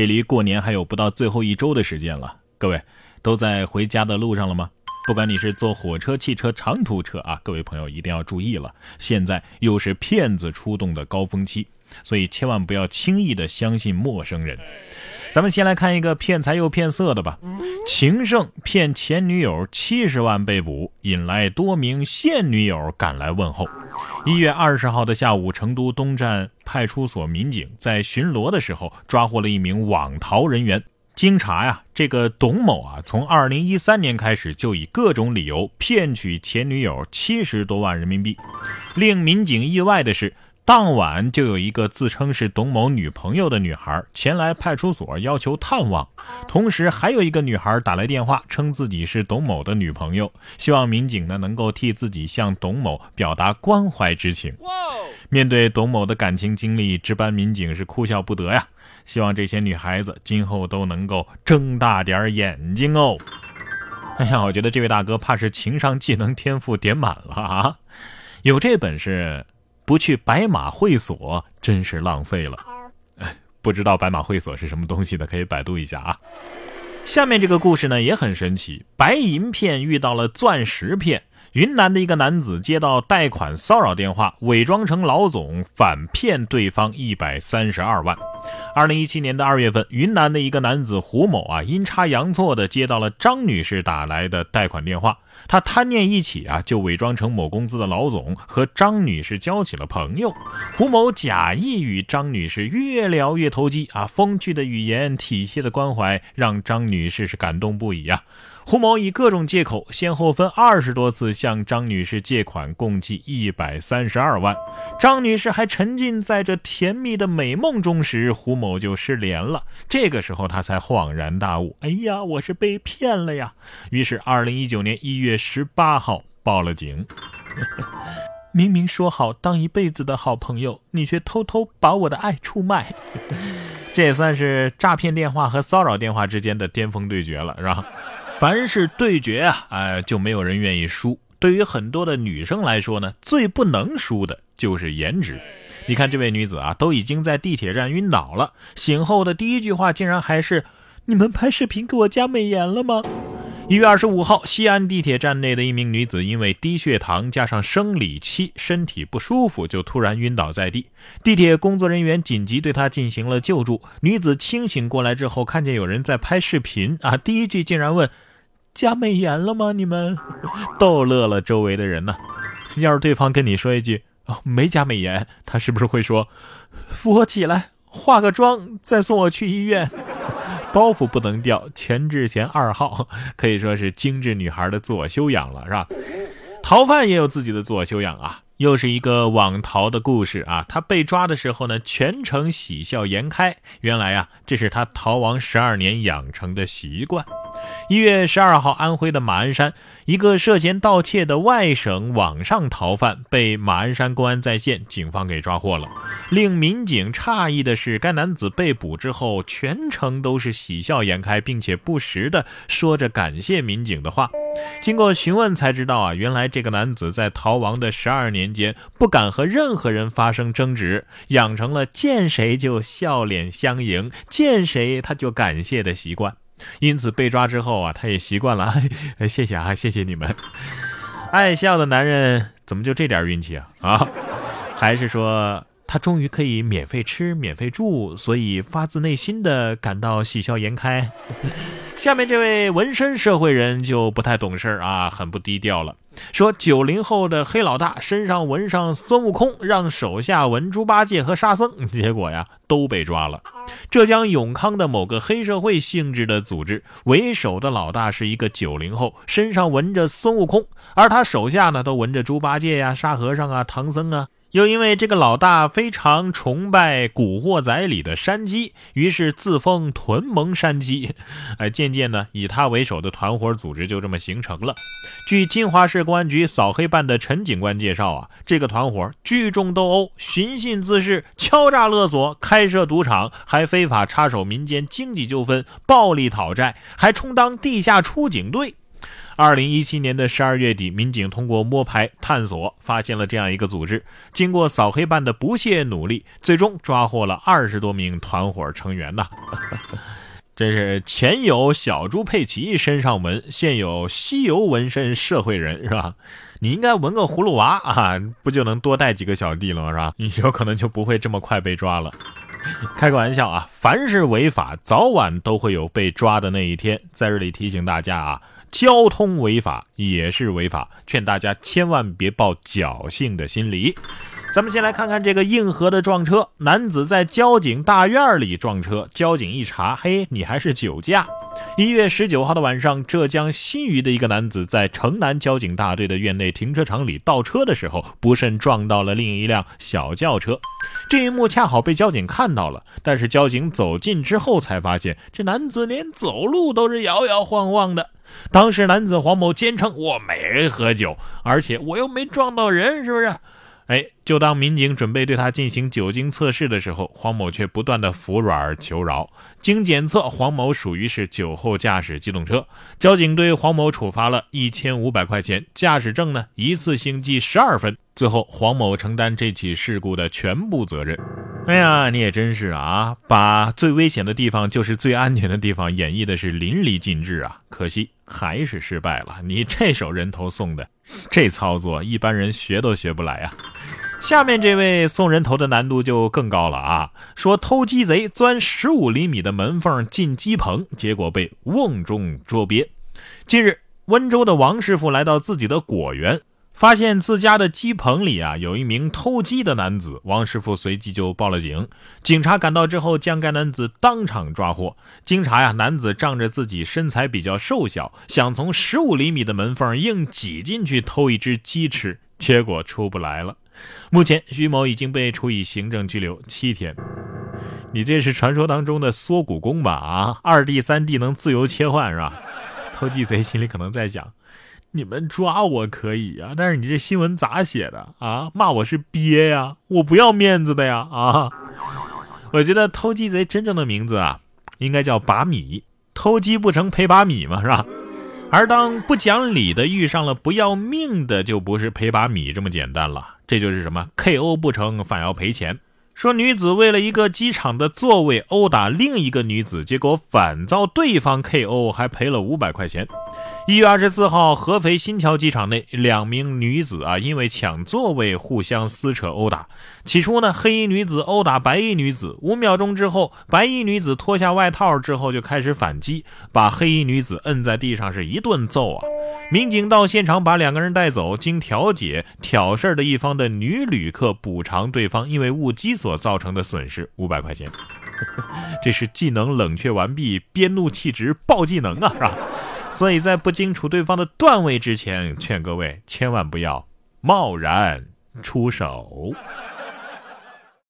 距离过年还有不到最后一周的时间了，各位都在回家的路上了吗？不管你是坐火车、汽车、长途车啊，各位朋友一定要注意了，现在又是骗子出动的高峰期，所以千万不要轻易的相信陌生人。咱们先来看一个骗财又骗色的吧。情圣骗前女友七十万被捕，引来多名现女友赶来问候。一月二十号的下午，成都东站派出所民警在巡逻的时候抓获了一名网逃人员。经查呀，这个董某啊，从二零一三年开始就以各种理由骗取前女友七十多万人民币。令民警意外的是。当晚就有一个自称是董某女朋友的女孩前来派出所要求探望，同时还有一个女孩打来电话称自己是董某的女朋友，希望民警呢能够替自己向董某表达关怀之情。面对董某的感情经历，值班民警是哭笑不得呀，希望这些女孩子今后都能够睁大点眼睛哦。哎呀，我觉得这位大哥怕是情商、技能、天赋点满了啊，有这本事。不去白马会所真是浪费了。哎不知道白马会所是什么东西的，可以百度一下啊。下面这个故事呢也很神奇，白银骗遇到了钻石骗。云南的一个男子接到贷款骚扰电话，伪装成老总反骗对方一百三十二万。二零一七年的二月份，云南的一个男子胡某啊，阴差阳错的接到了张女士打来的贷款电话。他贪念一起啊，就伪装成某公司的老总，和张女士交起了朋友。胡某假意与张女士越聊越投机啊，风趣的语言、体贴的关怀，让张女士是感动不已啊。胡某以各种借口，先后分二十多次向张女士借款，共计一百三十二万。张女士还沉浸在这甜蜜的美梦中时，胡某就失联了。这个时候，他才恍然大悟：“哎呀，我是被骗了呀！”于是，二零一九年一月十八号报了警。明明说好当一辈子的好朋友，你却偷偷把我的爱出卖。这也算是诈骗电话和骚扰电话之间的巅峰对决了，是吧？凡是对决啊，哎，就没有人愿意输。对于很多的女生来说呢，最不能输的就是颜值。你看这位女子啊，都已经在地铁站晕倒了，醒后的第一句话竟然还是：“你们拍视频给我加美颜了吗？”一月二十五号，西安地铁站内的一名女子因为低血糖加上生理期，身体不舒服，就突然晕倒在地。地铁工作人员紧急对她进行了救助。女子清醒过来之后，看见有人在拍视频啊，第一句竟然问：“加美颜了吗？”你们逗乐了周围的人呢。要是对方跟你说一句“没加美颜”，他是不是会说：“扶我起来，化个妆，再送我去医院？” 包袱不能掉，全智贤二号可以说是精致女孩的自我修养了，是吧？逃犯也有自己的自我修养啊。又是一个网逃的故事啊！他被抓的时候呢，全程喜笑颜开。原来啊，这是他逃亡十二年养成的习惯。一月十二号，安徽的马鞍山，一个涉嫌盗窃的外省网上逃犯被马鞍山公安在线警方给抓获了。令民警诧异的是，该男子被捕之后，全程都是喜笑颜开，并且不时的说着感谢民警的话。经过询问才知道啊，原来这个男子在逃亡的十二年间，不敢和任何人发生争执，养成了见谁就笑脸相迎，见谁他就感谢的习惯。因此被抓之后啊，他也习惯了。谢谢啊，谢谢你们。爱笑的男人怎么就这点运气啊？啊，还是说他终于可以免费吃、免费住，所以发自内心的感到喜笑颜开？下面这位纹身社会人就不太懂事啊，很不低调了。说九零后的黑老大身上纹上孙悟空，让手下纹猪八戒和沙僧，结果呀都被抓了。浙江永康的某个黑社会性质的组织为首的老大是一个九零后，身上纹着孙悟空，而他手下呢都纹着猪八戒呀、沙和尚啊、唐僧啊。又因为这个老大非常崇拜《古惑仔》里的山鸡，于是自封屯蒙山鸡。哎，渐渐的，以他为首的团伙组织就这么形成了。据金华市公安局扫黑办的陈警官介绍啊，这个团伙聚众斗殴、寻衅滋事、敲诈勒索、开设赌场，还非法插手民间经济纠纷、暴力讨债，还充当地下出警队。二零一七年的十二月底，民警通过摸排探索，发现了这样一个组织。经过扫黑办的不懈努力，最终抓获了二十多名团伙成员呐。这是前有小猪佩奇身上纹，现有西游纹身社会人是吧？你应该纹个葫芦娃啊，不就能多带几个小弟了吗是吧？你 有可能就不会这么快被抓了。开个玩笑啊，凡是违法，早晚都会有被抓的那一天。在这里提醒大家啊，交通违法也是违法，劝大家千万别抱侥幸的心理。咱们先来看看这个硬核的撞车。男子在交警大院里撞车，交警一查，嘿，你还是酒驾。一月十九号的晚上，浙江新余的一个男子在城南交警大队的院内停车场里倒车的时候，不慎撞到了另一辆小轿车。这一幕恰好被交警看到了，但是交警走近之后才发现，这男子连走路都是摇摇晃晃的。当时男子黄某坚称：“我没喝酒，而且我又没撞到人，是不是？”哎，就当民警准备对他进行酒精测试的时候，黄某却不断的服软求饶。经检测，黄某属于是酒后驾驶机动车，交警对黄某处罚了一千五百块钱，驾驶证呢一次性记十二分。最后，黄某承担这起事故的全部责任。哎呀，你也真是啊，把最危险的地方就是最安全的地方演绎的是淋漓尽致啊！可惜还是失败了。你这手人头送的。这操作一般人学都学不来啊！下面这位送人头的难度就更高了啊！说偷鸡贼钻十五厘米的门缝进鸡棚，结果被瓮中捉鳖。近日，温州的王师傅来到自己的果园。发现自家的鸡棚里啊有一名偷鸡的男子，王师傅随即就报了警。警察赶到之后，将该男子当场抓获。经查呀，男子仗着自己身材比较瘦小，想从十五厘米的门缝硬挤进去偷一只鸡吃，结果出不来了。目前，徐某已经被处以行政拘留七天。你这是传说当中的缩骨功吧？啊，二 D、三 D 能自由切换是吧？偷鸡贼心里可能在想。你们抓我可以呀，但是你这新闻咋写的啊？骂我是鳖呀，我不要面子的呀啊！我觉得偷鸡贼真正的名字啊，应该叫把米。偷鸡不成赔把米嘛，是吧？而当不讲理的遇上了不要命的，就不是赔把米这么简单了。这就是什么？KO 不成反要赔钱。说女子为了一个机场的座位殴打另一个女子，结果反遭对方 KO，还赔了五百块钱。一月二十四号，合肥新桥机场内，两名女子啊，因为抢座位互相撕扯殴打。起初呢，黑衣女子殴打白衣女子，五秒钟之后，白衣女子脱下外套之后就开始反击，把黑衣女子摁在地上是一顿揍啊。民警到现场把两个人带走，经调解，挑事儿的一方的女旅客补偿对方因为误击所造成的损失五百块钱。这是技能冷却完毕，边怒气值爆技能啊，是吧？所以在不清楚对方的段位之前，劝各位千万不要贸然出手。